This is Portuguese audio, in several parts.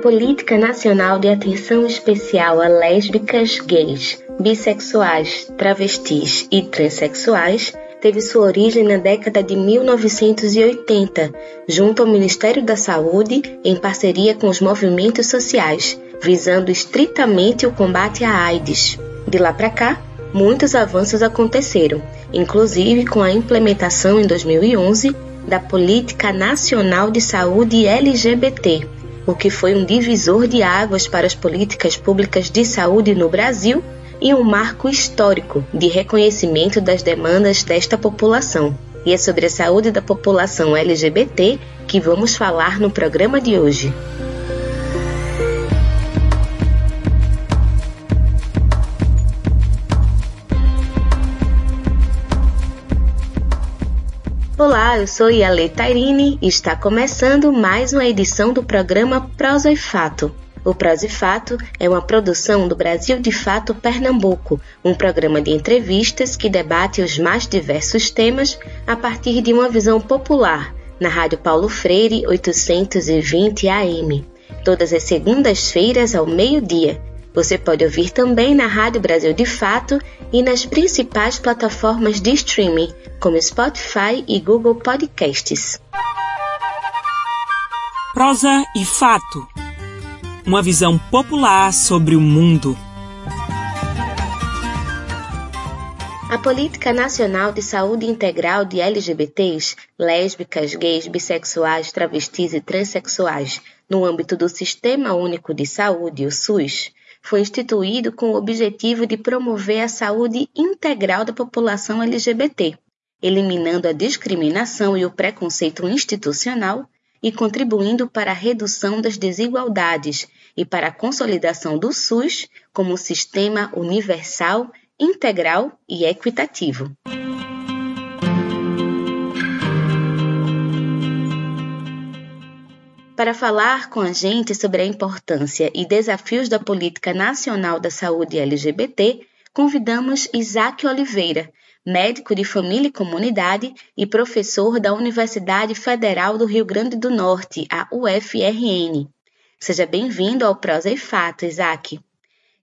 Política Nacional de Atenção Especial a Lésbicas, Gays, Bissexuais, Travestis e Transsexuais teve sua origem na década de 1980, junto ao Ministério da Saúde, em parceria com os movimentos sociais, visando estritamente o combate à AIDS. De lá para cá, muitos avanços aconteceram, inclusive com a implementação em 2011 da Política Nacional de Saúde LGBT, o que foi um divisor de águas para as políticas públicas de saúde no Brasil e um marco histórico de reconhecimento das demandas desta população. E é sobre a saúde da população LGBT que vamos falar no programa de hoje. Olá, eu sou Yale Tairine e está começando mais uma edição do programa Prosa e Fato, o Prosa e Fato é uma produção do Brasil de Fato Pernambuco, um programa de entrevistas que debate os mais diversos temas a partir de uma visão popular, na Rádio Paulo Freire 820 AM, todas as segundas-feiras ao meio-dia. Você pode ouvir também na Rádio Brasil de Fato e nas principais plataformas de streaming, como Spotify e Google Podcasts. Prosa e Fato uma visão popular sobre o mundo. A Política Nacional de Saúde Integral de LGBTs, lésbicas, gays, bissexuais, travestis e transexuais, no âmbito do Sistema Único de Saúde, o SUS, foi instituído com o objetivo de promover a saúde integral da população LGBT, eliminando a discriminação e o preconceito institucional e contribuindo para a redução das desigualdades e para a consolidação do SUS como sistema universal, integral e equitativo. Para falar com a gente sobre a importância e desafios da Política Nacional da Saúde LGBT, convidamos Isaac Oliveira, médico de família e comunidade e professor da Universidade Federal do Rio Grande do Norte, a UFRN. Seja bem-vindo ao Prosa e Fato, Isaac.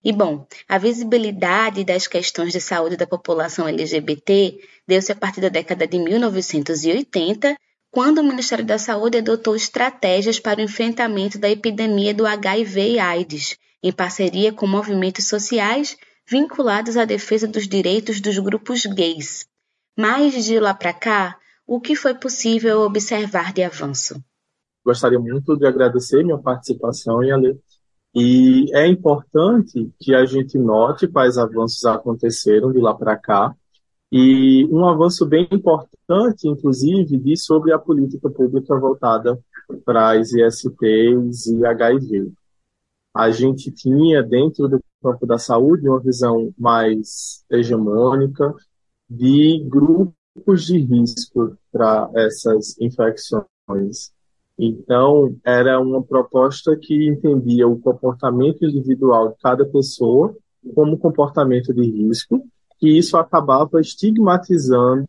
E bom, a visibilidade das questões de saúde da população LGBT deu-se a partir da década de 1980, quando o Ministério da Saúde adotou estratégias para o enfrentamento da epidemia do HIV e AIDS, em parceria com movimentos sociais vinculados à defesa dos direitos dos grupos gays. Mas de lá para cá, o que foi possível observar de avanço? Gostaria muito de agradecer minha participação, Yale. E é importante que a gente note quais avanços aconteceram de lá para cá. E um avanço bem importante, inclusive, diz sobre a política pública voltada para as ISTs e HIV. A gente tinha, dentro do campo da saúde uma visão mais hegemônica de grupos de risco para essas infecções. Então, era uma proposta que entendia o comportamento individual de cada pessoa como comportamento de risco, e isso acabava estigmatizando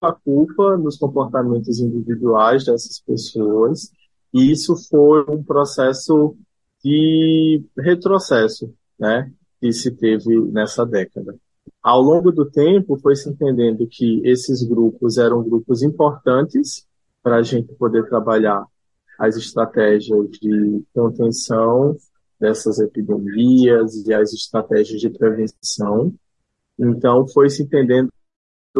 a culpa nos comportamentos individuais dessas pessoas, e isso foi um processo de retrocesso né, que se teve nessa década. Ao longo do tempo, foi se entendendo que esses grupos eram grupos importantes para a gente poder trabalhar as estratégias de contenção dessas epidemias e as estratégias de prevenção. Então, foi se entendendo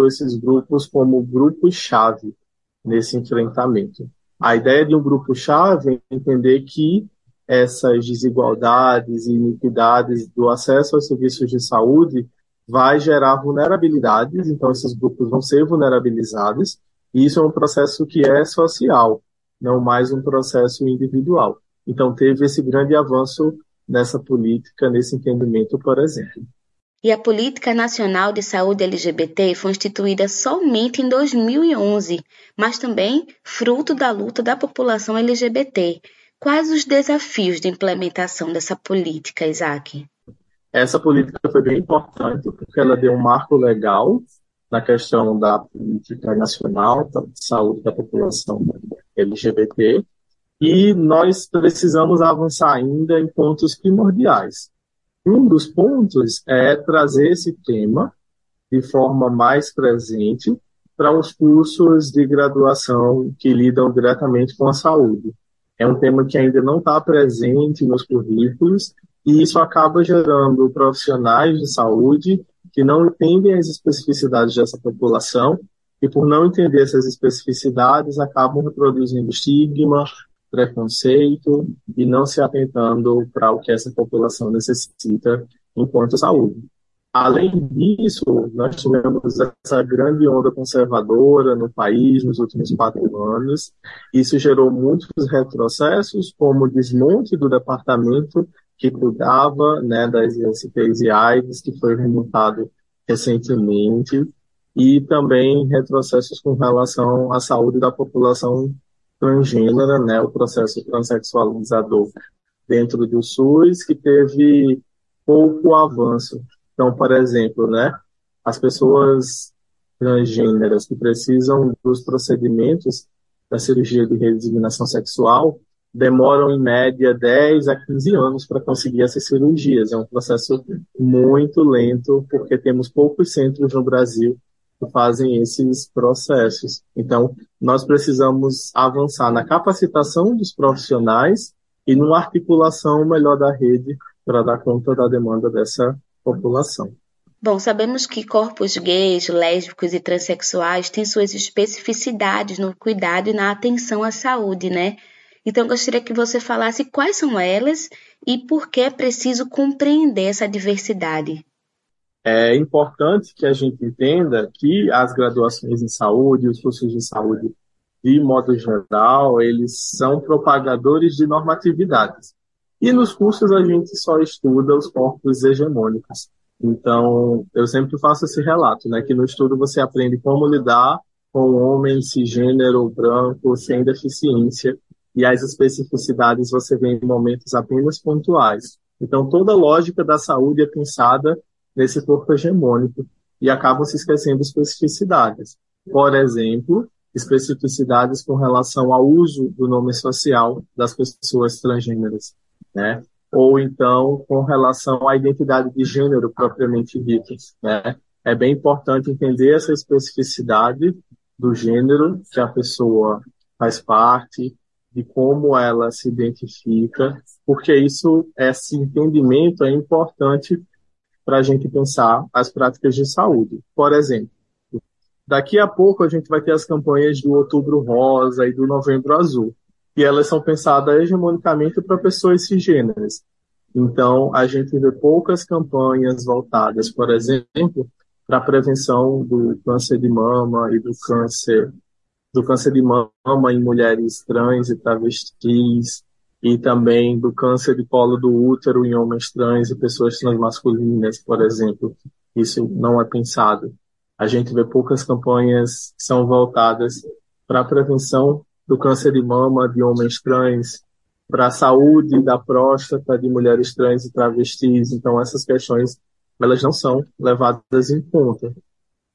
esses grupos como grupos-chave nesse enfrentamento. A ideia de um grupo-chave é entender que essas desigualdades e iniquidades do acesso aos serviços de saúde vai gerar vulnerabilidades, então esses grupos vão ser vulnerabilizados, e isso é um processo que é social, não mais um processo individual. Então teve esse grande avanço nessa política, nesse entendimento, por exemplo. E a Política Nacional de Saúde LGBT foi instituída somente em 2011, mas também fruto da luta da população LGBT. Quais os desafios de implementação dessa política, Isaac? Essa política foi bem importante porque ela deu um marco legal na questão da política nacional de saúde da população LGBT E nós precisamos avançar ainda em pontos primordiais. Um dos pontos é trazer esse tema de forma mais presente para os cursos de graduação que lidam diretamente com a saúde. É um tema que ainda não está presente nos currículos e isso acaba gerando profissionais de saúde que não entendem as especificidades dessa população e, por não entender essas especificidades, acabam reproduzindo estigma, preconceito e não se atentando para o que essa população necessita enquanto saúde. Além disso, nós tivemos essa grande onda conservadora no país nos últimos quatro anos. Isso gerou muitos retrocessos, como o desmonte do departamento que cuidava né, das ISPs e AIDS, que foi remontado recentemente, e também retrocessos com relação à saúde da população transgênera, né, o processo transexualizador dentro do SUS, que teve pouco avanço. Então, por exemplo, né, as pessoas transgêneras que precisam dos procedimentos da cirurgia de redesignação sexual demoram em média 10 a 15 anos para conseguir essas cirurgias. É um processo muito lento, porque temos poucos centros no Brasil fazem esses processos. Então, nós precisamos avançar na capacitação dos profissionais e numa articulação melhor da rede para dar conta da demanda dessa população. Bom, sabemos que corpos gays, lésbicos e transexuais têm suas especificidades no cuidado e na atenção à saúde, né? Então, gostaria que você falasse quais são elas e por que é preciso compreender essa diversidade. É importante que a gente entenda que as graduações em saúde, os cursos de saúde, de modo geral, eles são propagadores de normatividades. E nos cursos a gente só estuda os corpos hegemônicos. Então, eu sempre faço esse relato, né, que no estudo você aprende como lidar com um homem cisgênero, branco, sem deficiência, e as especificidades você vê em momentos apenas pontuais. Então, toda a lógica da saúde é pensada nesse corpo hegemônico e acabam se esquecendo especificidades. Por exemplo, especificidades com relação ao uso do nome social das pessoas transgêneras, né? Ou então com relação à identidade de gênero propriamente dita, né? É bem importante entender essa especificidade do gênero que a pessoa faz parte, de como ela se identifica, porque isso, esse entendimento é importante para a gente pensar as práticas de saúde. Por exemplo, daqui a pouco a gente vai ter as campanhas do Outubro Rosa e do Novembro Azul, e elas são pensadas hegemonicamente para pessoas cisgêneras. Então, a gente vê poucas campanhas voltadas, por exemplo, para a prevenção do câncer de mama e do câncer do câncer de mama em mulheres trans e travestis, e também do câncer de colo do útero em homens trans e pessoas transmasculinas, por exemplo. Isso não é pensado. A gente vê poucas campanhas que são voltadas para a prevenção do câncer de mama de homens trans, para a saúde da próstata de mulheres trans e travestis. Então, essas questões, elas não são levadas em conta.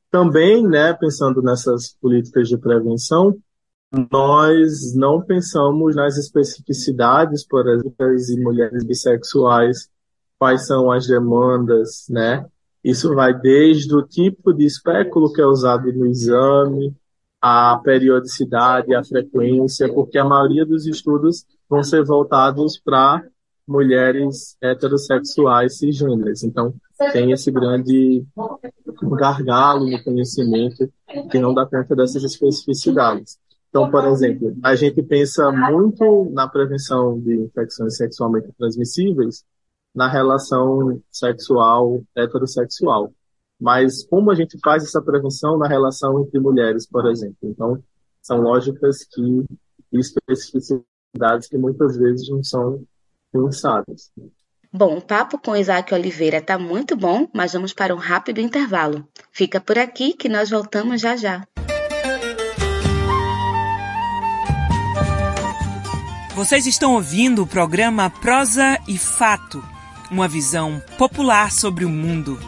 Também, né, pensando nessas políticas de prevenção, nós não pensamos nas especificidades, por exemplo, de mulheres bissexuais, quais são as demandas, né? Isso vai desde o tipo de espéculo que é usado no exame, a periodicidade, a frequência, porque a maioria dos estudos vão ser voltados para mulheres heterossexuais cisgêneras. Então, tem esse grande gargalo no conhecimento que não dá conta dessas especificidades. Então, por exemplo, a gente pensa muito na prevenção de infecções sexualmente transmissíveis na relação sexual heterossexual. Mas como a gente faz essa prevenção na relação entre mulheres, por exemplo? Então, são lógicas que e especificidades que muitas vezes não são pensadas. Bom, o papo com Isaac Oliveira está muito bom, mas vamos para um rápido intervalo. Fica por aqui que nós voltamos já já. Vocês estão ouvindo o programa Prosa e Fato, uma visão popular sobre o mundo.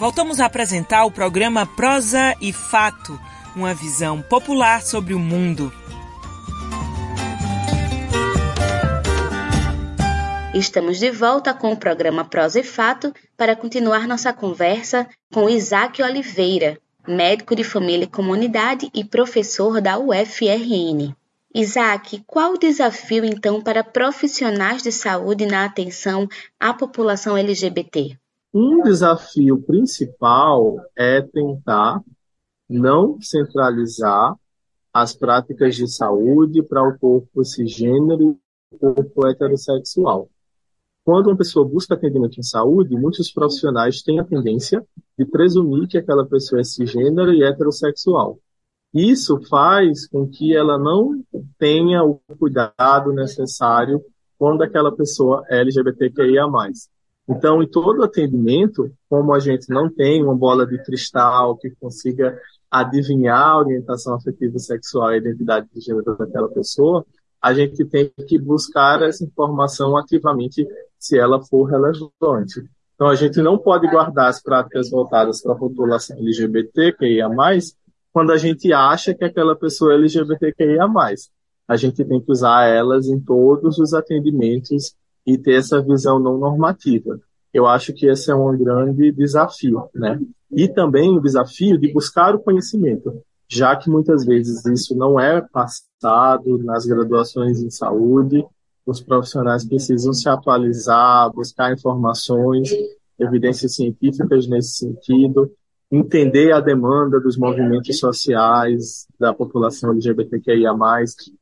Voltamos a apresentar o programa Prosa e Fato, uma visão popular sobre o mundo. Estamos de volta com o programa Prosa e Fato para continuar nossa conversa com Isaac Oliveira, médico de família e comunidade e professor da UFRN. Isaac, qual o desafio então para profissionais de saúde na atenção à população LGBT? Um desafio principal é tentar não centralizar as práticas de saúde para o corpo cisgênero e o corpo heterossexual. Quando uma pessoa busca atendimento em saúde, muitos profissionais têm a tendência de presumir que aquela pessoa é cisgênero e heterossexual. Isso faz com que ela não tenha o cuidado necessário quando aquela pessoa é LGBTQIA+. Então, em todo atendimento, como a gente não tem uma bola de cristal que consiga adivinhar a orientação afetiva sexual e a identidade de gênero daquela pessoa, a gente tem que buscar essa informação ativamente se ela for relevante. Então, a gente não pode guardar as práticas voltadas para a população LGBT, que ia mais, quando a gente acha que aquela pessoa é LGBTQIA+. A gente tem que usar elas em todos os atendimentos e ter essa visão não normativa. Eu acho que esse é um grande desafio, né? E também o desafio de buscar o conhecimento, já que muitas vezes isso não é passado nas graduações em saúde, os profissionais precisam se atualizar, buscar informações, evidências científicas nesse sentido, entender a demanda dos movimentos sociais da população LGBTQIA+,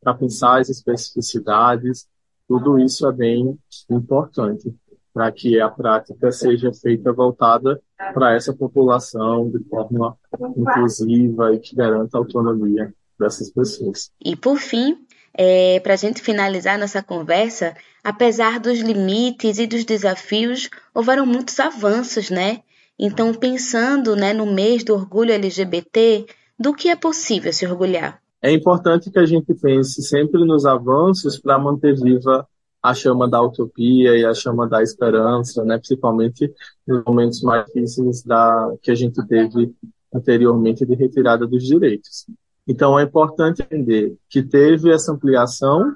para pensar as especificidades, tudo isso é bem importante para que a prática seja feita voltada para essa população de forma inclusiva e que garanta a autonomia dessas pessoas. E por fim, é, para a gente finalizar nossa conversa, apesar dos limites e dos desafios, houveram muitos avanços, né? Então, pensando né, no mês do orgulho LGBT, do que é possível se orgulhar? é importante que a gente pense sempre nos avanços para manter viva a chama da utopia e a chama da esperança, né? principalmente nos momentos mais difíceis da, que a gente teve anteriormente de retirada dos direitos. Então, é importante entender que teve essa ampliação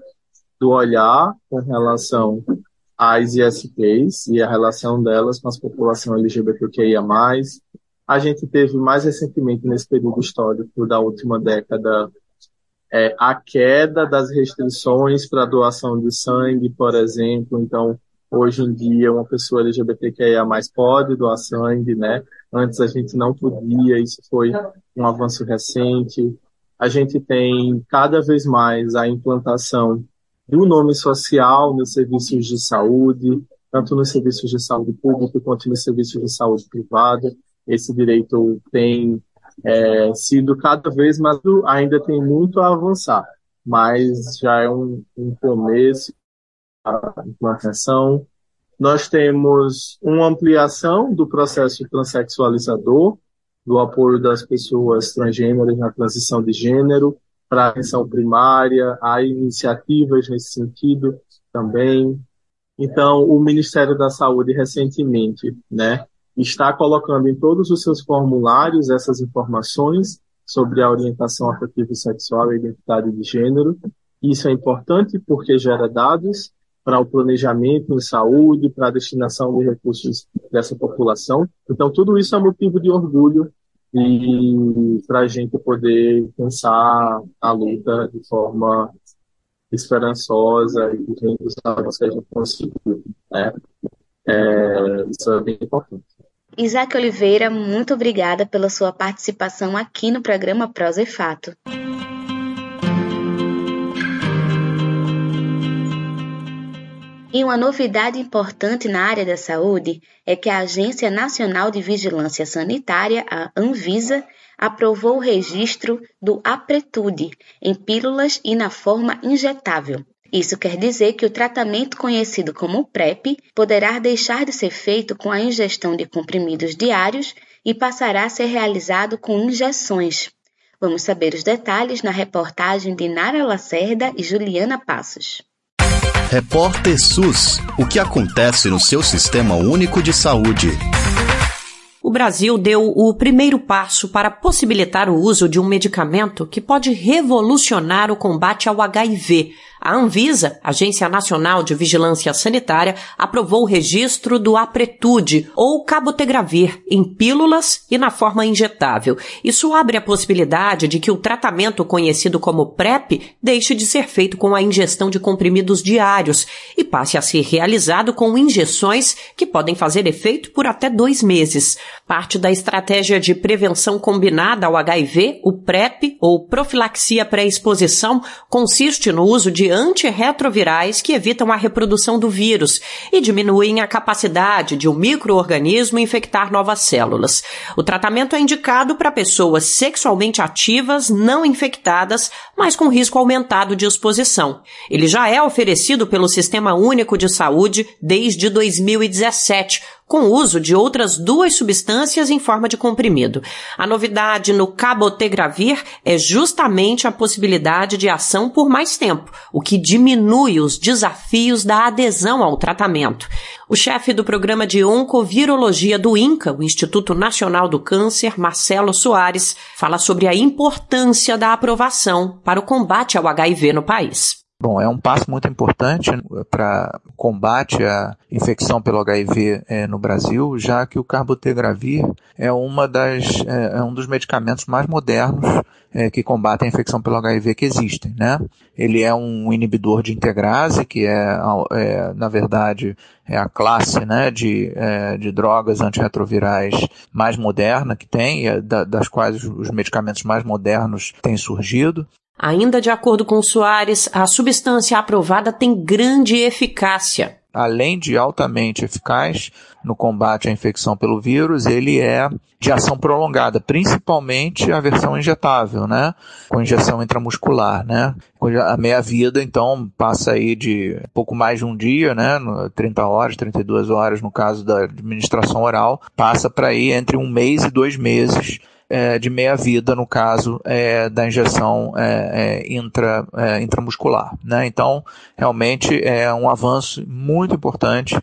do olhar com relação às ISPs e a relação delas com a população LGBTQIA+. A gente teve mais recentemente, nesse período histórico da última década, é, a queda das restrições para doação de sangue, por exemplo. Então, hoje em dia, uma pessoa LGBTQIA pode doar sangue, né? Antes a gente não podia, isso foi um avanço recente. A gente tem cada vez mais a implantação do nome social nos serviços de saúde, tanto nos serviços de saúde público quanto nos serviços de saúde privada. Esse direito tem é, sido cada vez mais, ainda tem muito a avançar, mas já é um, um começo a implantação. Nós temos uma ampliação do processo transexualizador, do apoio das pessoas transgêneras na transição de gênero para atenção primária, há iniciativas nesse sentido também. Então, o Ministério da Saúde recentemente, né, está colocando em todos os seus formulários essas informações sobre a orientação afetiva sexual e identidade de gênero. Isso é importante porque gera dados para o planejamento em saúde, para a destinação de recursos dessa população. Então, tudo isso é motivo de orgulho e para a gente poder pensar a luta de forma esperançosa e que a gente conseguiu. Né? É, isso é bem importante. Isaac Oliveira, muito obrigada pela sua participação aqui no programa Prosa e Fato. E uma novidade importante na área da saúde é que a Agência Nacional de Vigilância Sanitária, a Anvisa, aprovou o registro do Apretude em pílulas e na forma injetável, isso quer dizer que o tratamento conhecido como PrEP poderá deixar de ser feito com a ingestão de comprimidos diários e passará a ser realizado com injeções. Vamos saber os detalhes na reportagem de Nara Lacerda e Juliana Passos. Repórter SUS: O que acontece no seu sistema único de saúde? o Brasil deu o primeiro passo para possibilitar o uso de um medicamento que pode revolucionar o combate ao HIV, a Anvisa, Agência Nacional de Vigilância Sanitária, aprovou o registro do Apretude ou cabotegravir em pílulas e na forma injetável. Isso abre a possibilidade de que o tratamento conhecido como PrEP deixe de ser feito com a ingestão de comprimidos diários e passe a ser realizado com injeções que podem fazer efeito por até dois meses. Parte da estratégia de prevenção combinada ao HIV, o PrEP ou profilaxia pré-exposição, consiste no uso de antirretrovirais que evitam a reprodução do vírus e diminuem a capacidade de um microorganismo infectar novas células. O tratamento é indicado para pessoas sexualmente ativas, não infectadas, mas com risco aumentado de exposição. Ele já é oferecido pelo Sistema Único de Saúde desde 2017 com o uso de outras duas substâncias em forma de comprimido. A novidade no cabotegravir é justamente a possibilidade de ação por mais tempo, o que diminui os desafios da adesão ao tratamento. O chefe do programa de oncovirologia do INCA, o Instituto Nacional do Câncer, Marcelo Soares, fala sobre a importância da aprovação para o combate ao HIV no país. Bom, é um passo muito importante para combate à infecção pelo HIV é, no Brasil, já que o carbotegravir é uma das é, é um dos medicamentos mais modernos é, que combatem a infecção pelo HIV que existem, né? Ele é um inibidor de integrase, que é, é na verdade é a classe né, de, é, de drogas antirretrovirais mais moderna que tem, das quais os medicamentos mais modernos têm surgido. Ainda de acordo com Soares, a substância aprovada tem grande eficácia. Além de altamente eficaz no combate à infecção pelo vírus, ele é de ação prolongada, principalmente a versão injetável, né? Com injeção intramuscular, né? A meia-vida, então, passa aí de pouco mais de um dia, né? 30 horas, 32 horas no caso da administração oral, passa para aí entre um mês e dois meses é, de meia-vida, no caso é, da injeção é, é intra, é, intramuscular. Né? Então, realmente é um avanço muito importante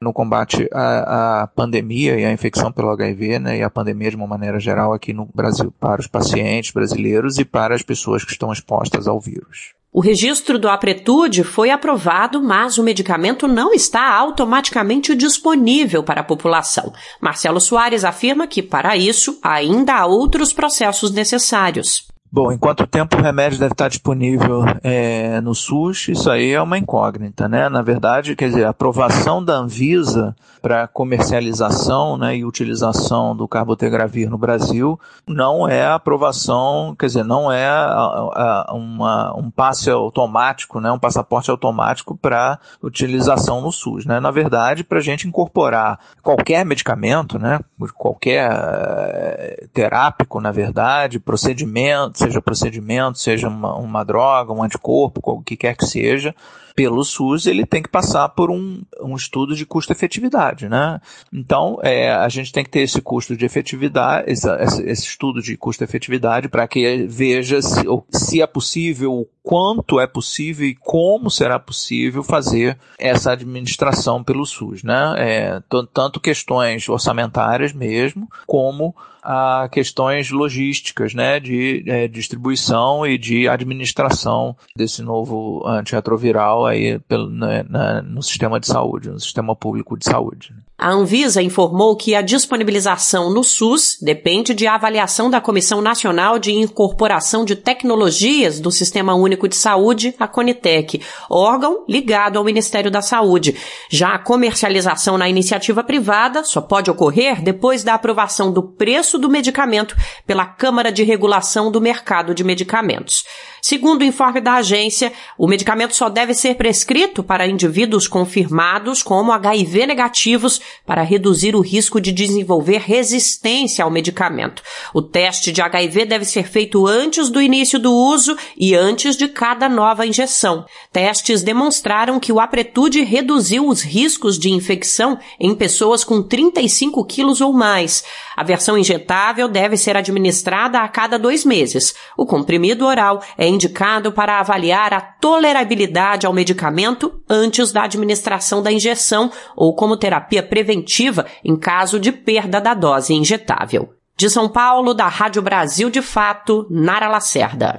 no combate à, à, pandemia e à infecção pelo HIV, né, e à pandemia de uma maneira geral aqui no Brasil, para os pacientes brasileiros e para as pessoas que estão expostas ao vírus. O registro do Apretude foi aprovado, mas o medicamento não está automaticamente disponível para a população. Marcelo Soares afirma que, para isso, ainda há outros processos necessários. Bom, em quanto tempo o remédio deve estar disponível é, no SUS, isso aí é uma incógnita, né? Na verdade, quer dizer, a aprovação da Anvisa para comercialização né, e utilização do carbotegravir no Brasil não é aprovação, quer dizer, não é a, a, uma, um passe automático, né, um passaporte automático para utilização no SUS. Né? Na verdade, para a gente incorporar qualquer medicamento, né, qualquer uh, terápico, na verdade, procedimento, seja procedimento, seja uma, uma droga, um anticorpo, o que quer que seja, pelo SUS, ele tem que passar por um, um estudo de custo-efetividade, né? Então, é, a gente tem que ter esse custo de efetividade, esse, esse estudo de custo-efetividade para que veja se, se é possível, quanto é possível e como será possível fazer essa administração pelo SUS, né? É, tanto questões orçamentárias mesmo, como a questões logísticas, né, de é, distribuição e de administração desse novo antirretroviral aí pelo, né, na, no sistema de saúde, no sistema público de saúde. A Anvisa informou que a disponibilização no SUS depende de avaliação da Comissão Nacional de Incorporação de Tecnologias do Sistema Único de Saúde, a Conitec, órgão ligado ao Ministério da Saúde. Já a comercialização na iniciativa privada só pode ocorrer depois da aprovação do preço do medicamento pela Câmara de Regulação do Mercado de Medicamentos. Segundo o informe da agência, o medicamento só deve ser prescrito para indivíduos confirmados como HIV negativos para reduzir o risco de desenvolver resistência ao medicamento. O teste de HIV deve ser feito antes do início do uso e antes de cada nova injeção. Testes demonstraram que o Apretude reduziu os riscos de infecção em pessoas com 35 quilos ou mais. A versão injetável deve ser administrada a cada dois meses. O comprimido oral é indicado para avaliar a tolerabilidade ao medicamento antes da administração da injeção ou como terapia preventiva em caso de perda da dose injetável. De São Paulo, da Rádio Brasil de Fato, Nara Lacerda.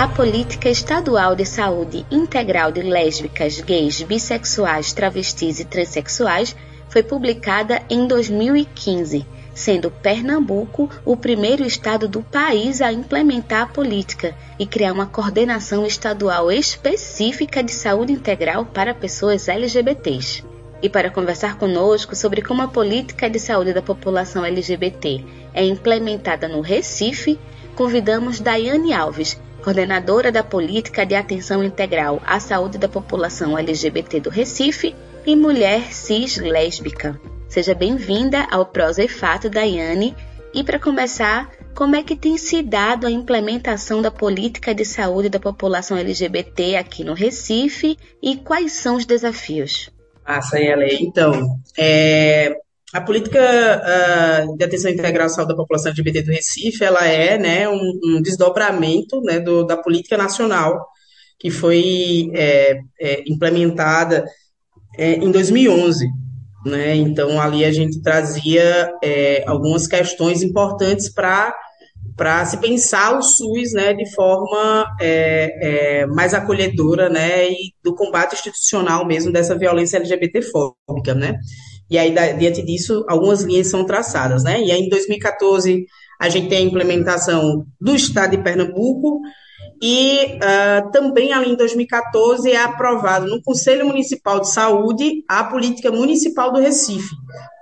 A Política Estadual de Saúde Integral de Lésbicas, Gays, Bissexuais, Travestis e Transsexuais foi publicada em 2015, sendo Pernambuco o primeiro estado do país a implementar a política e criar uma coordenação estadual específica de saúde integral para pessoas LGBTs. E para conversar conosco sobre como a política de saúde da população LGBT é implementada no Recife, convidamos Daiane Alves, coordenadora da Política de Atenção Integral à Saúde da População LGBT do Recife e mulher cis lésbica. Seja bem-vinda ao Prosa e Fato, Daiane. E para começar, como é que tem se dado a implementação da política de saúde da população LGBT aqui no Recife e quais são os desafios? Ah, Sayele, então, é, a política uh, de atenção integral à saúde da população LGBT do Recife, ela é né, um, um desdobramento né, do, da política nacional que foi é, é, implementada é, em 2011. Né? Então, ali a gente trazia é, algumas questões importantes para para se pensar o SUS né, de forma é, é, mais acolhedora né, e do combate institucional mesmo dessa violência LGBT-fóbica. Né? E aí, diante disso, algumas linhas são traçadas, né? E aí, em 2014, a gente tem a implementação do Estado de Pernambuco, e uh, também, ali em 2014, é aprovado no Conselho Municipal de Saúde a política municipal do Recife,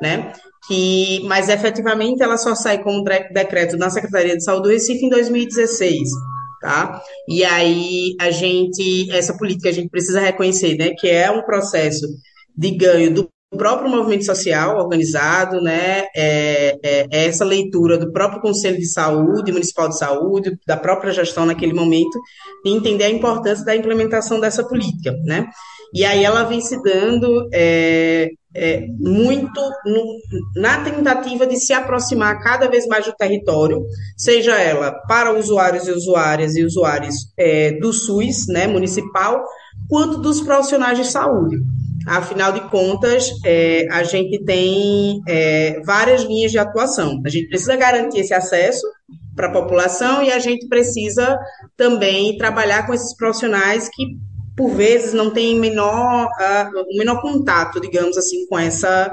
né? Que, mas efetivamente ela só sai como decreto na Secretaria de Saúde do Recife em 2016, tá? E aí a gente, essa política a gente precisa reconhecer, né? Que é um processo de ganho do o próprio movimento social organizado, né, é, é, é, essa leitura do próprio Conselho de Saúde, Municipal de Saúde, da própria gestão naquele momento, e entender a importância da implementação dessa política, né. E aí ela vem se dando é, é, muito no, na tentativa de se aproximar cada vez mais do território, seja ela para usuários e usuárias e usuários é, do SUS, né, municipal, quanto dos profissionais de saúde. Afinal de contas, é, a gente tem é, várias linhas de atuação. A gente precisa garantir esse acesso para a população e a gente precisa também trabalhar com esses profissionais que, por vezes, não têm menor, uh, menor contato, digamos assim, com essa,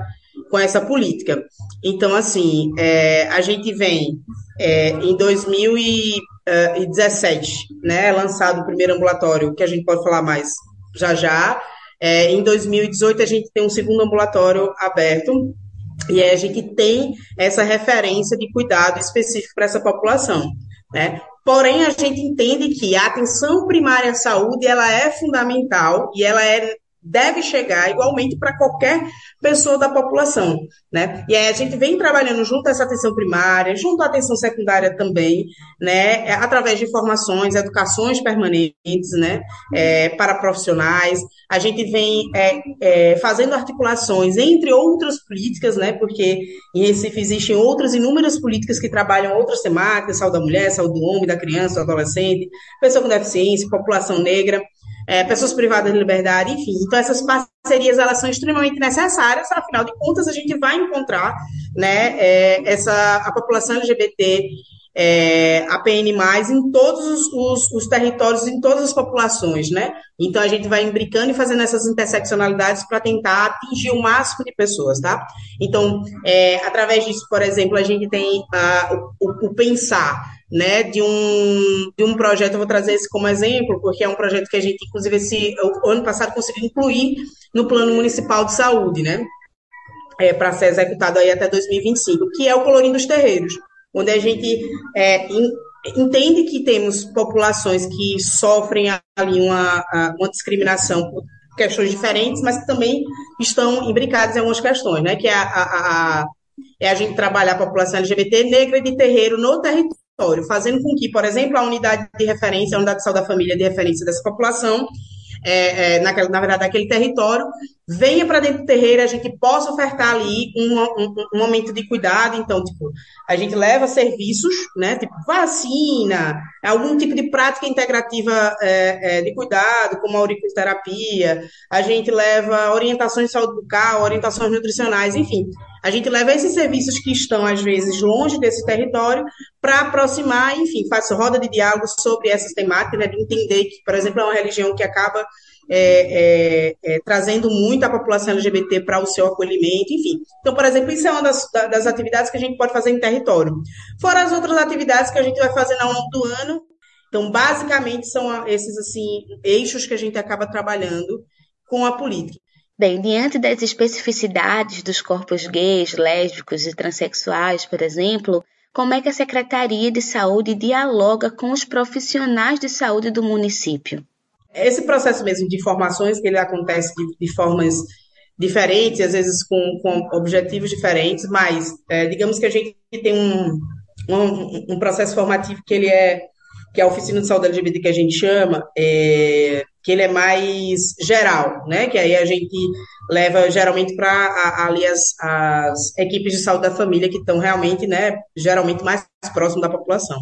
com essa política. Então, assim, é, a gente vem é, em 2017, né, lançado o primeiro ambulatório, que a gente pode falar mais já já, é, em 2018, a gente tem um segundo ambulatório aberto, e a gente tem essa referência de cuidado específico para essa população. Né? Porém, a gente entende que a atenção primária à saúde ela é fundamental e ela é deve chegar igualmente para qualquer pessoa da população, né? E aí a gente vem trabalhando junto a essa atenção primária, junto à atenção secundária também, né? É, através de formações, educações permanentes, né? É, para profissionais. A gente vem é, é, fazendo articulações entre outras políticas, né? Porque em Recife existem outras inúmeras políticas que trabalham outras temáticas, saúde da mulher, saúde do homem, da criança, do adolescente, pessoa com deficiência, população negra é, pessoas privadas de liberdade, enfim. Então, essas parcerias, elas são extremamente necessárias, afinal de contas, a gente vai encontrar, né, é, essa, a população LGBT, é, a PN+, em todos os, os, os, territórios, em todas as populações, né? Então, a gente vai imbricando e fazendo essas interseccionalidades para tentar atingir o máximo de pessoas, tá? Então, é, através disso, por exemplo, a gente tem uh, o, o, pensar né, de um, de um projeto, eu vou trazer esse como exemplo, porque é um projeto que a gente, inclusive, esse o ano passado conseguiu incluir no Plano Municipal de Saúde, né, é, para ser executado aí até 2025, que é o Colorim dos Terreiros, onde a gente é, in, entende que temos populações que sofrem ali uma, uma discriminação por questões diferentes, mas que também estão imbricadas em algumas questões, né, que é a, a, a é a gente trabalhar a população LGBT negra de terreiro no território, fazendo com que, por exemplo, a unidade de referência, a unidade de saúde da família de referência dessa população, é, é, naquela, na verdade, daquele território, venha para dentro do terreiro, a gente possa ofertar ali um, um, um, momento de cuidado. Então, tipo, a gente leva serviços, né, tipo vacina, algum tipo de prática integrativa é, é, de cuidado, como a auriculoterapia, a gente leva orientações de saúde bucal, orientações nutricionais, enfim. A gente leva esses serviços que estão, às vezes, longe desse território para aproximar, enfim, faz roda de diálogo sobre essas temáticas, né, de entender que, por exemplo, é uma religião que acaba é, é, é, trazendo muito a população LGBT para o seu acolhimento, enfim. Então, por exemplo, isso é uma das, das atividades que a gente pode fazer em território. Fora as outras atividades que a gente vai fazer ao longo do ano. Então, basicamente, são esses assim eixos que a gente acaba trabalhando com a política. Bem, diante das especificidades dos corpos gays, lésbicos e transexuais, por exemplo, como é que a Secretaria de Saúde dialoga com os profissionais de saúde do município? Esse processo mesmo de informações, que ele acontece de, de formas diferentes, às vezes com, com objetivos diferentes, mas é, digamos que a gente tem um, um, um, processo formativo que ele é que é a oficina de saúde LGBT que a gente chama, é, que ele é mais geral, né? Que aí a gente leva geralmente para ali as, as equipes de saúde da família que estão realmente, né, geralmente mais próximo da população.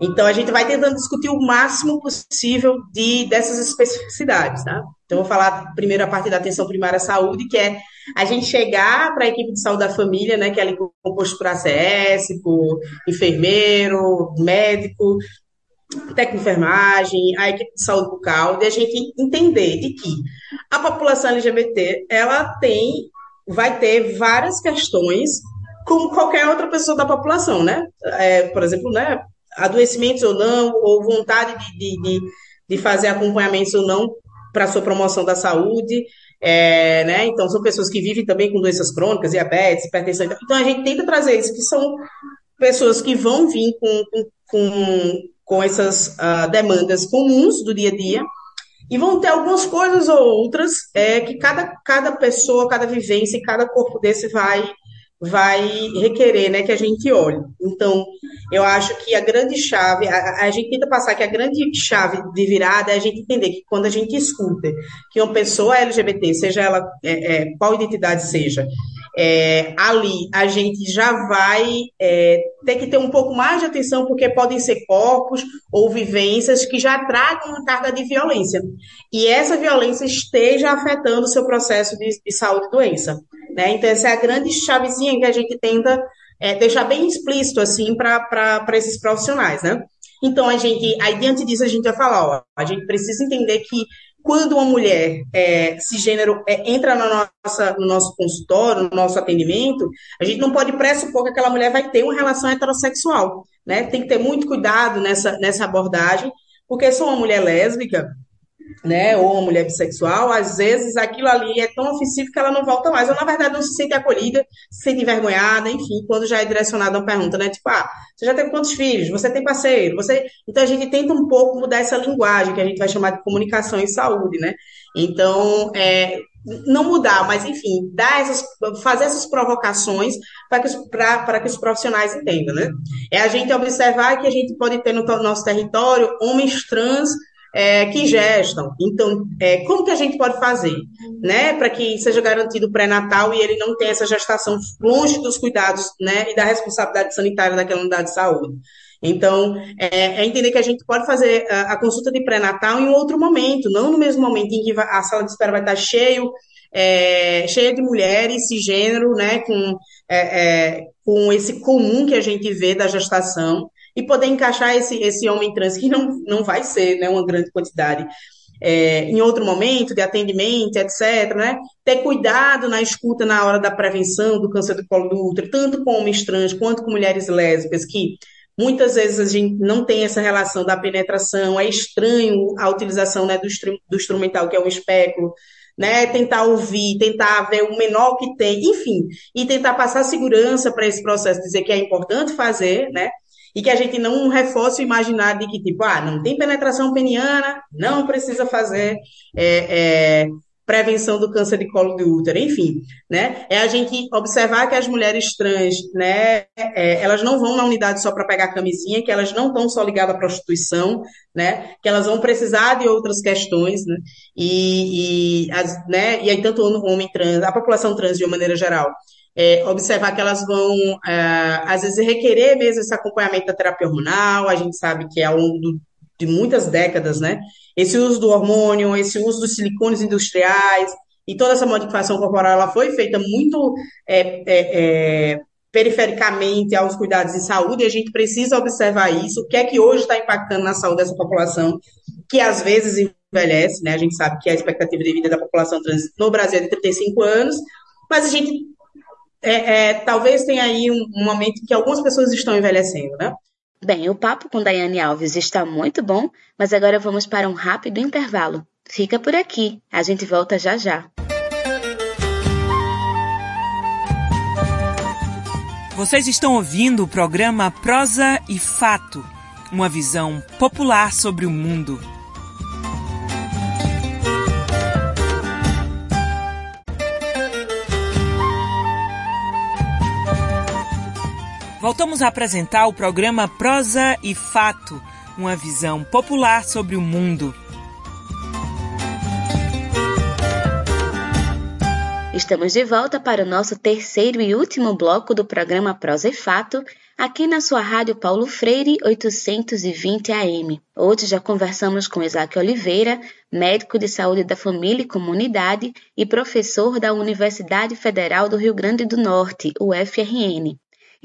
Então a gente vai tentando discutir o máximo possível de dessas especificidades, tá? Então vou falar primeiro a parte da atenção primária à saúde, que é a gente chegar para a equipe de saúde da família, né, que é ali composto por ACS, por enfermeiro, médico, técnico enfermagem, a equipe de saúde bucal, de a gente entender de que a população LGBT, ela tem, vai ter várias questões como qualquer outra pessoa da população, né? É, por exemplo, né, adoecimentos ou não, ou vontade de, de, de fazer acompanhamentos ou não para sua promoção da saúde, é, né? Então, são pessoas que vivem também com doenças crônicas, diabetes, hipertensão. Então, a gente tenta trazer isso, que são pessoas que vão vir com, com, com com essas uh, demandas comuns do dia a dia, e vão ter algumas coisas ou outras é, que cada, cada pessoa, cada vivência, cada corpo desse vai vai requerer né, que a gente olhe. Então, eu acho que a grande chave, a, a, gente tenta passar que a grande chave de virada é a gente entender que quando a gente escuta que uma pessoa LGBT, seja ela é, é, qual identidade seja, é, ali a gente já vai é, ter que ter um pouco mais de atenção, porque podem ser corpos ou vivências que já tragam uma carga de violência. E essa violência esteja afetando o seu processo de, de saúde e doença. Né? Então, essa é a grande chavezinha que a gente tenta é, deixar bem explícito assim para esses profissionais. Né? Então, a gente, aí diante disso, a gente vai falar, ó, a gente precisa entender que quando uma mulher é, cisgênero é, entra na nossa, no nosso consultório, no nosso atendimento, a gente não pode pressupor que aquela mulher vai ter uma relação heterossexual, né? Tem que ter muito cuidado nessa, nessa abordagem, porque se uma mulher lésbica, né, ou uma mulher bissexual, às vezes aquilo ali é tão ofensivo que ela não volta mais, ou na verdade não se sente acolhida, se sente envergonhada, enfim, quando já é direcionada uma pergunta, né, tipo, ah, você já teve quantos filhos? Você tem parceiro? Você... Então a gente tenta um pouco mudar essa linguagem, que a gente vai chamar de comunicação e saúde, né, então, é, não mudar, mas enfim, dar essas, fazer essas provocações para que, os, que os profissionais entendam, né? É a gente observar que a gente pode ter no nosso território homens trans é, que gestam. Então, é, como que a gente pode fazer, né, para que seja garantido o pré-natal e ele não tenha essa gestação longe dos cuidados, né, e da responsabilidade sanitária daquela unidade de saúde. Então, é, é entender que a gente pode fazer a, a consulta de pré-natal em um outro momento, não no mesmo momento em que a sala de espera vai estar cheio, é, cheia de mulheres cisgênero, né, com, é, é, com esse comum que a gente vê da gestação, e poder encaixar esse, esse homem trans, que não, não vai ser né, uma grande quantidade, é, em outro momento de atendimento, etc., né? Ter cuidado na escuta na hora da prevenção do câncer do colo do útero, tanto com homens trans quanto com mulheres lésbicas, que Muitas vezes a gente não tem essa relação da penetração, é estranho a utilização né, do, do instrumental, que é um espéculo, né? Tentar ouvir, tentar ver o menor que tem, enfim, e tentar passar segurança para esse processo, dizer que é importante fazer, né? E que a gente não reforce o imaginário de que, tipo, ah, não tem penetração peniana, não precisa fazer é, é, prevenção do câncer de colo de útero, enfim, né? É a gente observar que as mulheres trans, né, é, elas não vão na unidade só para pegar camisinha, que elas não estão só ligadas à prostituição, né? Que elas vão precisar de outras questões, né? E, e, as, né? E aí tanto o homem trans, a população trans de uma maneira geral, é, observar que elas vão, é, às vezes, requerer mesmo esse acompanhamento da terapia hormonal, a gente sabe que ao longo do, de muitas décadas, né? Esse uso do hormônio, esse uso dos silicones industriais e toda essa modificação corporal, ela foi feita muito é, é, é, perifericamente aos cuidados de saúde e a gente precisa observar isso. O que é que hoje está impactando na saúde dessa população, que às vezes envelhece, né? A gente sabe que a expectativa de vida da população trans no Brasil é de 35 anos, mas a gente é, é, talvez tenha aí um, um momento em que algumas pessoas estão envelhecendo, né? Bem, o papo com Daiane Alves está muito bom, mas agora vamos para um rápido intervalo. Fica por aqui, a gente volta já já. Vocês estão ouvindo o programa Prosa e Fato, uma visão popular sobre o mundo. Voltamos a apresentar o programa Prosa e Fato, uma visão popular sobre o mundo. Estamos de volta para o nosso terceiro e último bloco do programa Prosa e Fato, aqui na sua rádio Paulo Freire 820 AM. Hoje já conversamos com Isaac Oliveira, médico de saúde da família e comunidade e professor da Universidade Federal do Rio Grande do Norte, UFRN.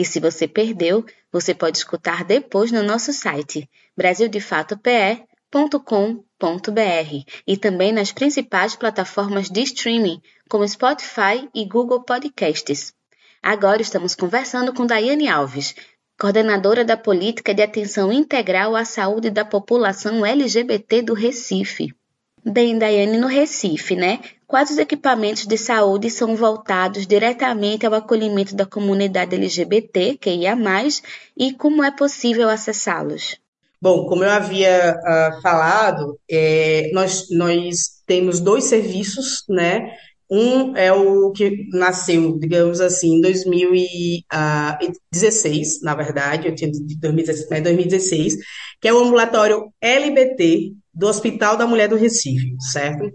E se você perdeu, você pode escutar depois no nosso site brasildefatope.com.br e também nas principais plataformas de streaming, como Spotify e Google Podcasts. Agora estamos conversando com Daiane Alves, coordenadora da Política de Atenção Integral à Saúde da População LGBT do Recife. Bem, Daiane, no Recife, né? Quais os equipamentos de saúde são voltados diretamente ao acolhimento da comunidade LGBT, que ia mais, e como é possível acessá-los? Bom, como eu havia uh, falado, é, nós, nós temos dois serviços, né? Um é o que nasceu, digamos assim, em 2016, ah, na verdade, eu tinha de 2016, 2016, que é o ambulatório LBT, do Hospital da Mulher do Recife, certo?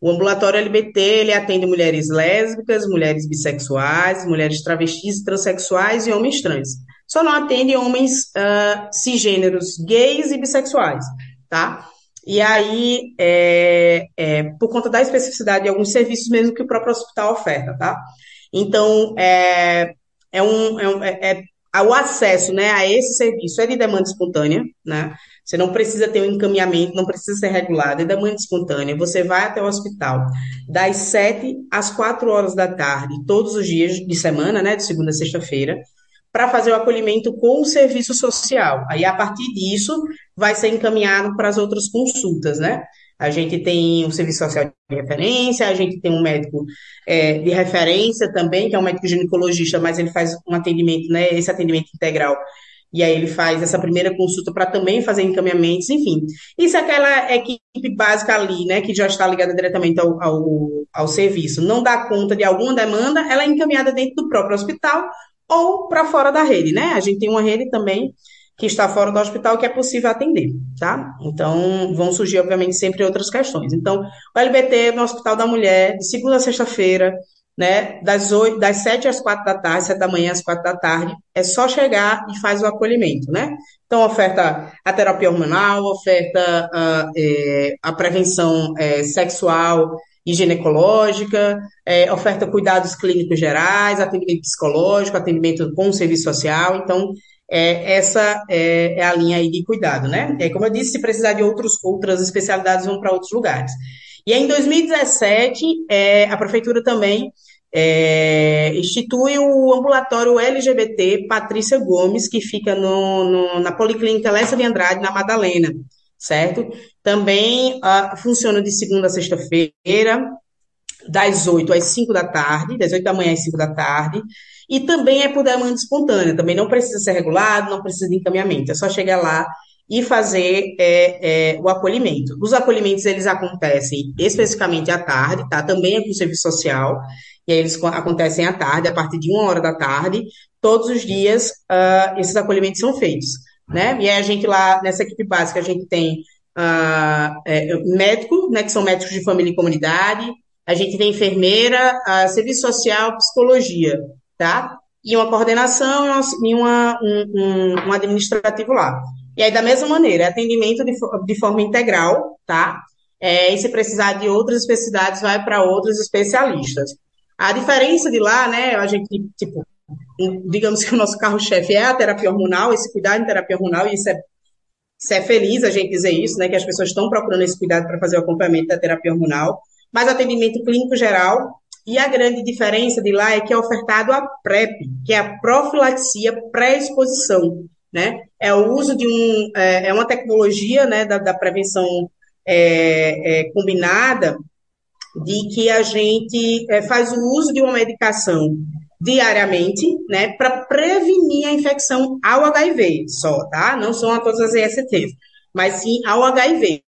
O ambulatório LBT, ele atende mulheres lésbicas, mulheres bissexuais, mulheres travestis, transexuais e homens trans. Só não atende homens uh, cisgêneros gays e bissexuais, tá? E aí, é, é, por conta da especificidade de alguns serviços mesmo que o próprio hospital oferta, tá? Então, é, é um, é, um, é, é o acesso né, a esse serviço é de demanda espontânea, né? Você não precisa ter um encaminhamento, não precisa ser regulado, é demanda espontânea. Você vai até o hospital das 7 às 4 horas da tarde, todos os dias de semana, né, de segunda a sexta-feira, para fazer o acolhimento com o serviço social. Aí, a partir disso, vai ser encaminhado para as outras consultas, né? A gente tem um serviço social de referência, a gente tem um médico é, de referência também, que é um médico ginecologista, mas ele faz um atendimento, né, esse atendimento integral e aí ele faz essa primeira consulta para também fazer encaminhamentos, enfim. Isso é aquela equipe básica ali, né, que já está ligada diretamente ao, ao, ao serviço, não dá conta de alguma demanda, ela é encaminhada dentro do próprio hospital ou para fora da rede, né? A gente tem uma rede também que está fora do hospital que é possível atender, tá? Então, vão surgir, obviamente, sempre outras questões. Então, o LBT no Hospital da Mulher, de segunda a sexta-feira, né, das, 8, das 7 às 4 da tarde, 7 da manhã às 4 da tarde, é só chegar e faz o acolhimento, né? Então, oferta a terapia hormonal, oferta a, é, a prevenção é, sexual e ginecológica, é, oferta cuidados clínicos gerais, atendimento psicológico, atendimento com serviço social. Então, é, essa é, é, a linha aí de cuidado, né? É, como eu disse, se precisar de outros, outras especialidades, vão para outros lugares. E em 2017, é, a prefeitura também é, institui o ambulatório LGBT Patrícia Gomes, que fica no, no, na Policlínica Lessa de Andrade, na Madalena, certo? Também uh, funciona de segunda a sexta-feira, das 8 às 5 da tarde, das 8 da manhã às 5 da tarde, e também é por demanda espontânea, também não precisa ser regulado, não precisa de encaminhamento, é só chegar lá e fazer é, é, o acolhimento. Os acolhimentos, eles acontecem especificamente à tarde, tá? Também é com serviço social, e aí eles acontecem à tarde, a partir de uma hora da tarde, todos os dias uh, esses acolhimentos são feitos, né? E aí a gente lá, nessa equipe básica, a gente tem uh, é, médico, né, que são médicos de família e comunidade, a gente tem enfermeira, uh, serviço social, psicologia, tá? E uma coordenação e uma, um, um, um administrativo lá. E aí, da mesma maneira, atendimento de, de forma integral, tá? É, e se precisar de outras especificidades, vai para outros especialistas. A diferença de lá, né, a gente, tipo, digamos que o nosso carro-chefe é a terapia hormonal, esse cuidado em terapia hormonal, e isso é, isso é feliz a gente dizer isso, né, que as pessoas estão procurando esse cuidado para fazer o acompanhamento da terapia hormonal, mas atendimento clínico geral, e a grande diferença de lá é que é ofertado a PrEP, que é a profilaxia pré-exposição, né? É o uso de um, é, é uma tecnologia, né, da, da prevenção é, é, combinada, de que a gente é, faz o uso de uma medicação diariamente, né, para prevenir a infecção ao HIV só, tá? Não são a todas as ESTs, mas sim ao HIV.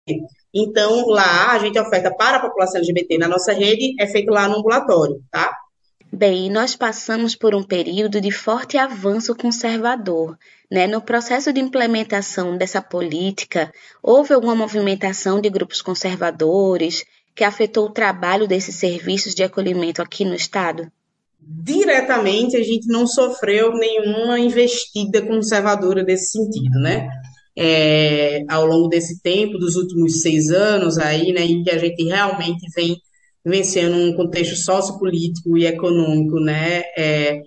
Então, lá a gente oferta para a população LGBT na nossa rede, é feito lá no ambulatório, tá? Bem, nós passamos por um período de forte avanço conservador. Né? No processo de implementação dessa política, houve alguma movimentação de grupos conservadores que afetou o trabalho desses serviços de acolhimento aqui no Estado? Diretamente, a gente não sofreu nenhuma investida conservadora desse sentido, né? É, ao longo desse tempo, dos últimos seis anos aí, né, em que a gente realmente vem vivenciando um contexto sociopolítico e econômico, né, é,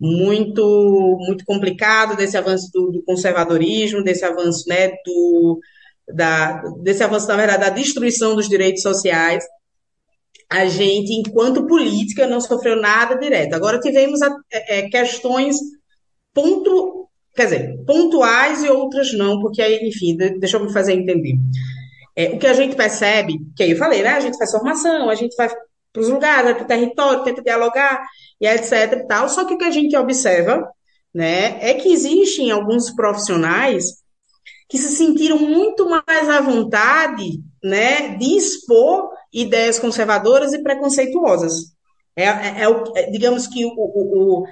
muito muito complicado desse avanço do, do, conservadorismo, desse avanço, né, do, da, desse avanço, na verdade, da destruição dos direitos sociais, a gente, enquanto política, não sofreu nada direto. Agora tivemos é, é, questões ponto, quer dizer, pontuais e outras não, porque aí, enfim, deixa eu me fazer entender. É, o que a gente percebe, que aí eu falei, né? A gente faz formação, a gente vai para os lugares, para o território, tenta dialogar, e etc e tal. Só que o que a gente observa, né, é que existem alguns profissionais que se sentiram muito mais à vontade, né, de expor ideias conservadoras e preconceituosas. É, é, é, é digamos que o, o, o,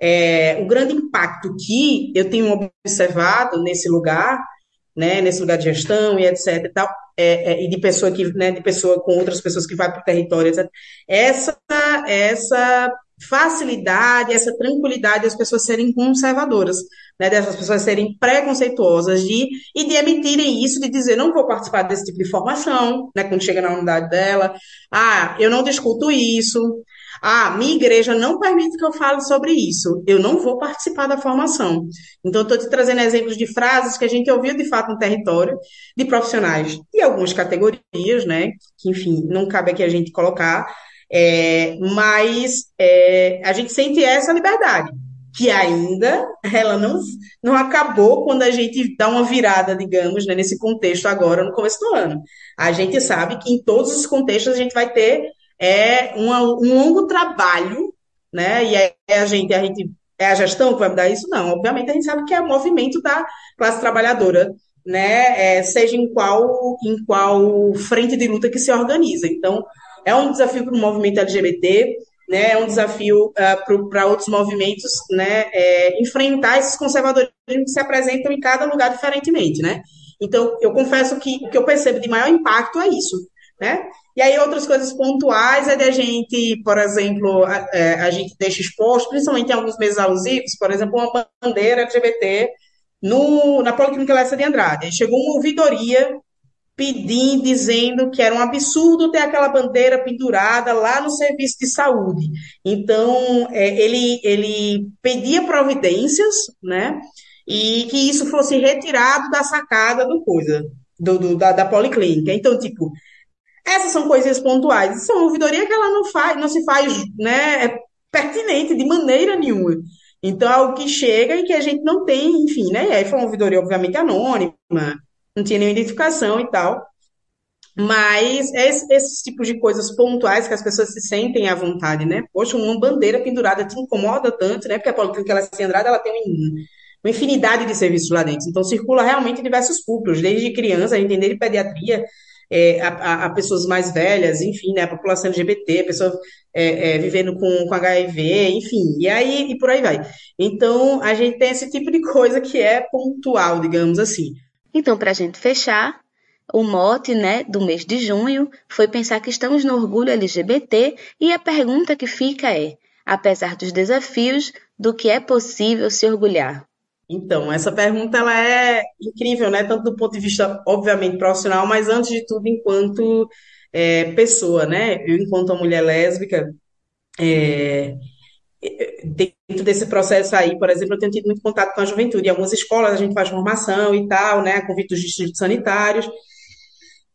é, o grande impacto que eu tenho observado nesse lugar né, nesse lugar de gestão e etc e tal, é, é, e de pessoa que, né, de pessoa com outras pessoas que vai para o território, etc. Essa, essa facilidade, essa tranquilidade das pessoas serem conservadoras, né, dessas pessoas serem preconceituosas de, e de emitirem isso, de dizer, não vou participar desse tipo de formação, né, quando chega na unidade dela, ah, eu não discuto isso, ah, minha igreja não permite que eu fale sobre isso. Eu não vou participar da formação. Então, estou te trazendo exemplos de frases que a gente ouviu de fato no território, de profissionais de algumas categorias, né? Que, enfim, não cabe aqui a gente colocar. É, mas é, a gente sente essa liberdade, que ainda ela não, não acabou quando a gente dá uma virada, digamos, né, nesse contexto agora, no começo do ano. A gente sabe que em todos os contextos a gente vai ter é uma, um longo trabalho, né? E é a gente, a gente é a gestão que vai mudar isso? Não. Obviamente a gente sabe que é o movimento da classe trabalhadora, né? É, seja em qual em qual frente de luta que se organiza. Então é um desafio para o movimento LGBT, né? É um desafio uh, ah, para outros movimentos, né? É, enfrentar esses conservadorismos que se apresentam em cada lugar diferentemente, né? Então eu confesso que o que eu percebo de maior impacto é isso, né? E aí outras coisas pontuais é de a gente, por exemplo, a, é, a gente deixa exposto, principalmente em alguns meses alusivos, por exemplo, uma bandeira LGBT no, na Policlínica Lessa de Andrade. Aí chegou uma ouvidoria pedindo, dizendo que era um absurdo ter aquela bandeira pendurada lá no serviço de saúde. Então, é, ele, ele pedia providências, né? E que isso fosse retirado da sacada do coisa, do, do da, da policlínica. Então, tipo, Essas são coisinhas pontuais. Isso é ouvidoria que ela não faz, não se faz, né, é pertinente de maneira nenhuma. Então, é algo que chega e que a gente não tem, enfim, né? E aí foi uma ouvidoria, obviamente, anônima, não tinha nenhuma identificação e tal. Mas esse, esses tipos de coisas pontuais que as pessoas se sentem à vontade, né? Poxa, uma bandeira pendurada te incomoda tanto, né? Porque a Politécnica ela é Andrade, ela tem uma infinidade de serviços lá dentro. Então, circula realmente diversos públicos, desde criança, a gente pediatria, é, a, a, pessoas mais velhas, enfim, né, a população LGBT, pessoas é, é, vivendo com, com HIV, enfim, e aí e por aí vai. Então, a gente tem esse tipo de coisa que é pontual, digamos assim. Então, para a gente fechar, o mote né, do mês de junho foi pensar que estamos no orgulho LGBT e a pergunta que fica é: apesar dos desafios, do que é possível se orgulhar? Então, essa pergunta ela é incrível, né? Tanto do ponto de vista, obviamente, profissional, mas antes de tudo, enquanto é, pessoa, né? Eu, enquanto mulher lésbica, é, dentro desse processo aí, por exemplo, eu tenho tido muito contato com a juventude. Em algumas escolas a gente faz formação e tal, né? A convite dos distritos sanitários.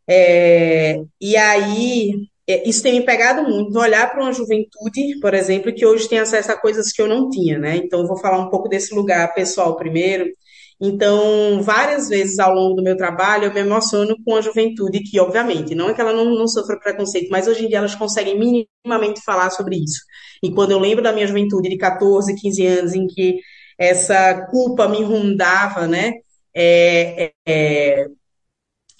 É, e aí, é, isso tem me pegado muito, olhar para uma juventude, por exemplo, que hoje tem acesso a coisas que eu não tinha, né? Então, eu vou falar um pouco desse lugar pessoal primeiro. Então, várias vezes ao longo do meu trabalho, eu me emociono com a juventude, que, obviamente, não é que ela não, não sofra preconceito, mas hoje em dia elas conseguem minimamente falar sobre isso. E quando eu lembro da minha juventude de 14, 15 anos, em que essa culpa me rondava, né? É, é,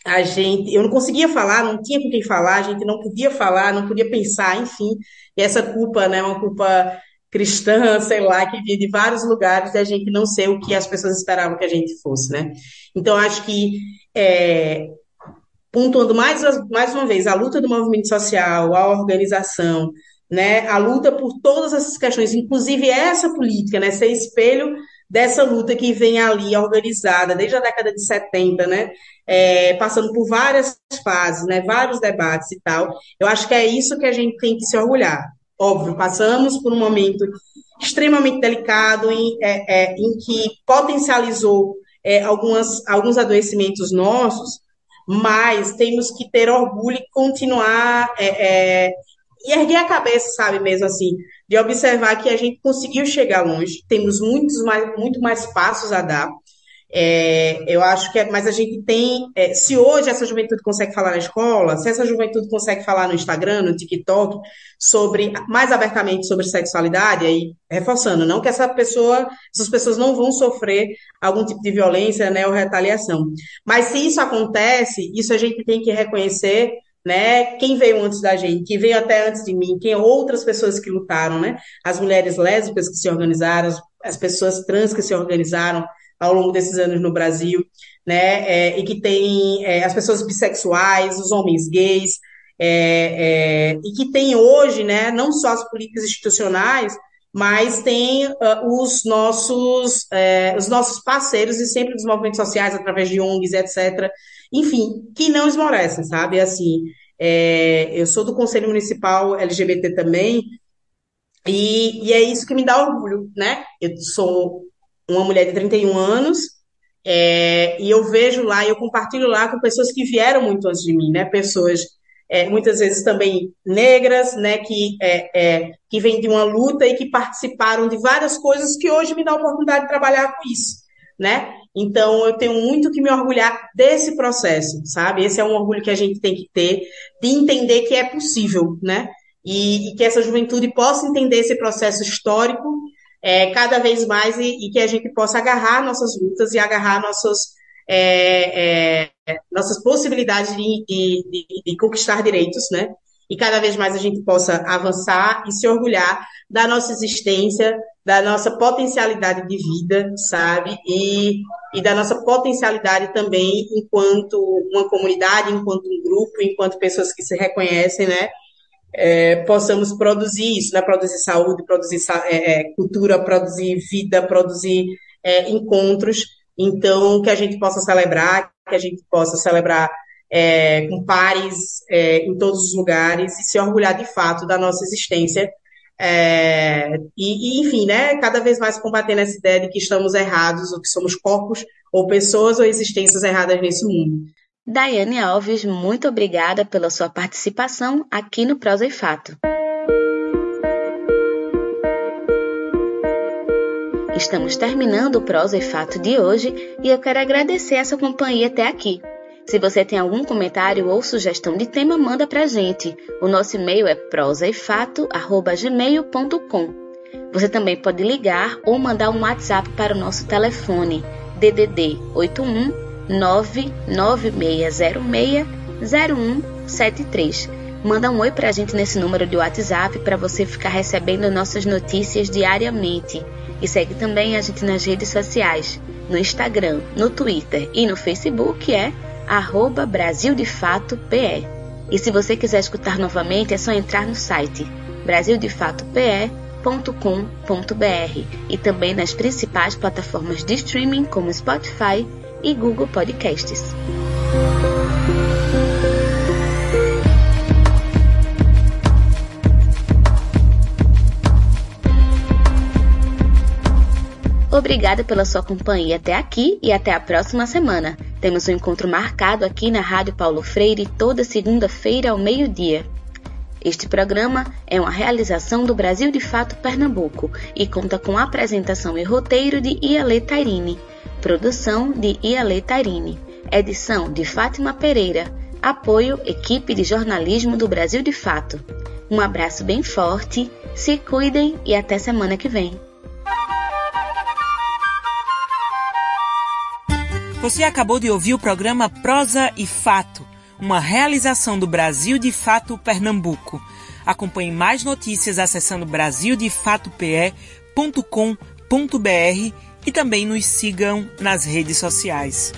a gente, eu não conseguia falar, não tinha com quem falar, a gente não podia falar, não podia pensar, enfim. E essa culpa, né, uma culpa cristã, sei lá, que vinha de vários lugares da gente não ser o que as pessoas esperavam que a gente fosse, né? Então, acho que, é, pontuando mais, mais uma vez, a luta do movimento social, a organização, né, a luta por todas essas questões, inclusive essa política, né, ser espelho dessa luta que vem ali organizada desde a década de 70, né, é, passando por várias fases, né, vários debates e tal. Eu acho que é isso que a gente tem que se orgulhar. Óbvio, passamos por um momento extremamente delicado em, é, é, em que potencializou é, algumas, alguns adoecimentos nossos, mas temos que ter orgulho e continuar é, é, e erguer a cabeça, sabe, mesmo assim, de observar que a gente conseguiu chegar longe, temos muitos mais, muito mais passos a dar. É, eu acho que é, mas a gente tem, é, se hoje essa juventude consegue falar na escola, se essa juventude consegue falar no Instagram, no TikTok, sobre mais abertamente sobre sexualidade, aí reforçando, não que essa pessoa, essas pessoas não vão sofrer algum tipo de violência, né, ou retaliação. Mas se isso acontece, isso a gente tem que reconhecer né? Quem veio antes da gente, quem veio até antes de mim, quem outras pessoas que lutaram, né? As mulheres lésbicas que se organizaram, as, as pessoas trans que se organizaram ao longo desses anos no Brasil, né? É, e que tem é, as pessoas bissexuais, os homens gays, é, é e que tem hoje, né? Não só as políticas institucionais, mas tem uh, os nossos é, os nossos parceiros e sempre dos movimentos sociais através de ONGs, etc enfim, que não esmorecem, sabe? Assim, é, eu sou do Conselho Municipal LGBT também, e, e, é isso que me dá orgulho, né? Eu sou uma mulher de 31 anos, é, e eu vejo lá, eu compartilho lá com pessoas que vieram muito antes de mim, né? Pessoas é, muitas vezes também negras, né? Que, é, é, que vêm de uma luta e que participaram de várias coisas que hoje me dá a oportunidade de trabalhar com isso, né? Então, eu tenho muito que me orgulhar desse processo, sabe? Esse é um orgulho que a gente tem que ter, de entender que é possível, né? E, e que essa juventude possa entender esse processo histórico é, cada vez mais e, e, que a gente possa agarrar nossas lutas e agarrar nossos, é, é, nossas possibilidades de, de, de, de conquistar direitos, né? E cada vez mais a gente possa avançar e se orgulhar da nossa existência, da nossa potencialidade de vida, sabe? E, e da nossa potencialidade também enquanto uma comunidade, enquanto um grupo, enquanto pessoas que se reconhecem, né? É, possamos produzir isso, né? Produzir saúde, produzir é, é, cultura, produzir vida, produzir é, encontros. Então, que a gente possa celebrar, que a gente possa celebrar é, com pares é, em todos os lugares e se orgulhar de fato da nossa existência é, e, e, enfim, né, cada vez mais combatendo essa ideia de que estamos errados, ou que somos corpos, ou pessoas, ou existências erradas nesse mundo. Daiane Alves, muito obrigada pela sua participação aqui no Prosa e Fato. Estamos terminando o Prosa e Fato de hoje e eu quero agradecer essa companhia até aqui. Se você tem algum comentário ou sugestão de tema, manda pra gente. O nosso e-mail é prosaefato@gmail.com. Você também pode ligar ou mandar um WhatsApp para o nosso telefone DDD 81 99606 0173. Manda um oi pra gente nesse número de WhatsApp para você ficar recebendo nossas notícias diariamente. E segue também a gente nas redes sociais, no Instagram, no Twitter e no Facebook é arroba Brasil de Fato PE. E se você quiser escutar novamente, é só entrar no site brasildefatope.com.br e também nas principais plataformas de streaming como Spotify e Google Podcasts. Obrigada pela sua companhia até aqui e até a próxima semana. Temos um encontro marcado aqui na Rádio Paulo Freire toda segunda-feira ao meio-dia. Este programa é uma realização do Brasil de Fato Pernambuco e conta com apresentação e roteiro de Iale Tairine, produção de Iale Tairine, edição de Fátima Pereira, apoio equipe de jornalismo do Brasil de Fato. Um abraço bem forte, se cuidem e até semana que vem. Você acabou de ouvir o programa Prosa e Fato, uma realização do Brasil de Fato Pernambuco. Acompanhe mais notícias acessando brasildefatope.com.br e também nos sigam nas redes sociais.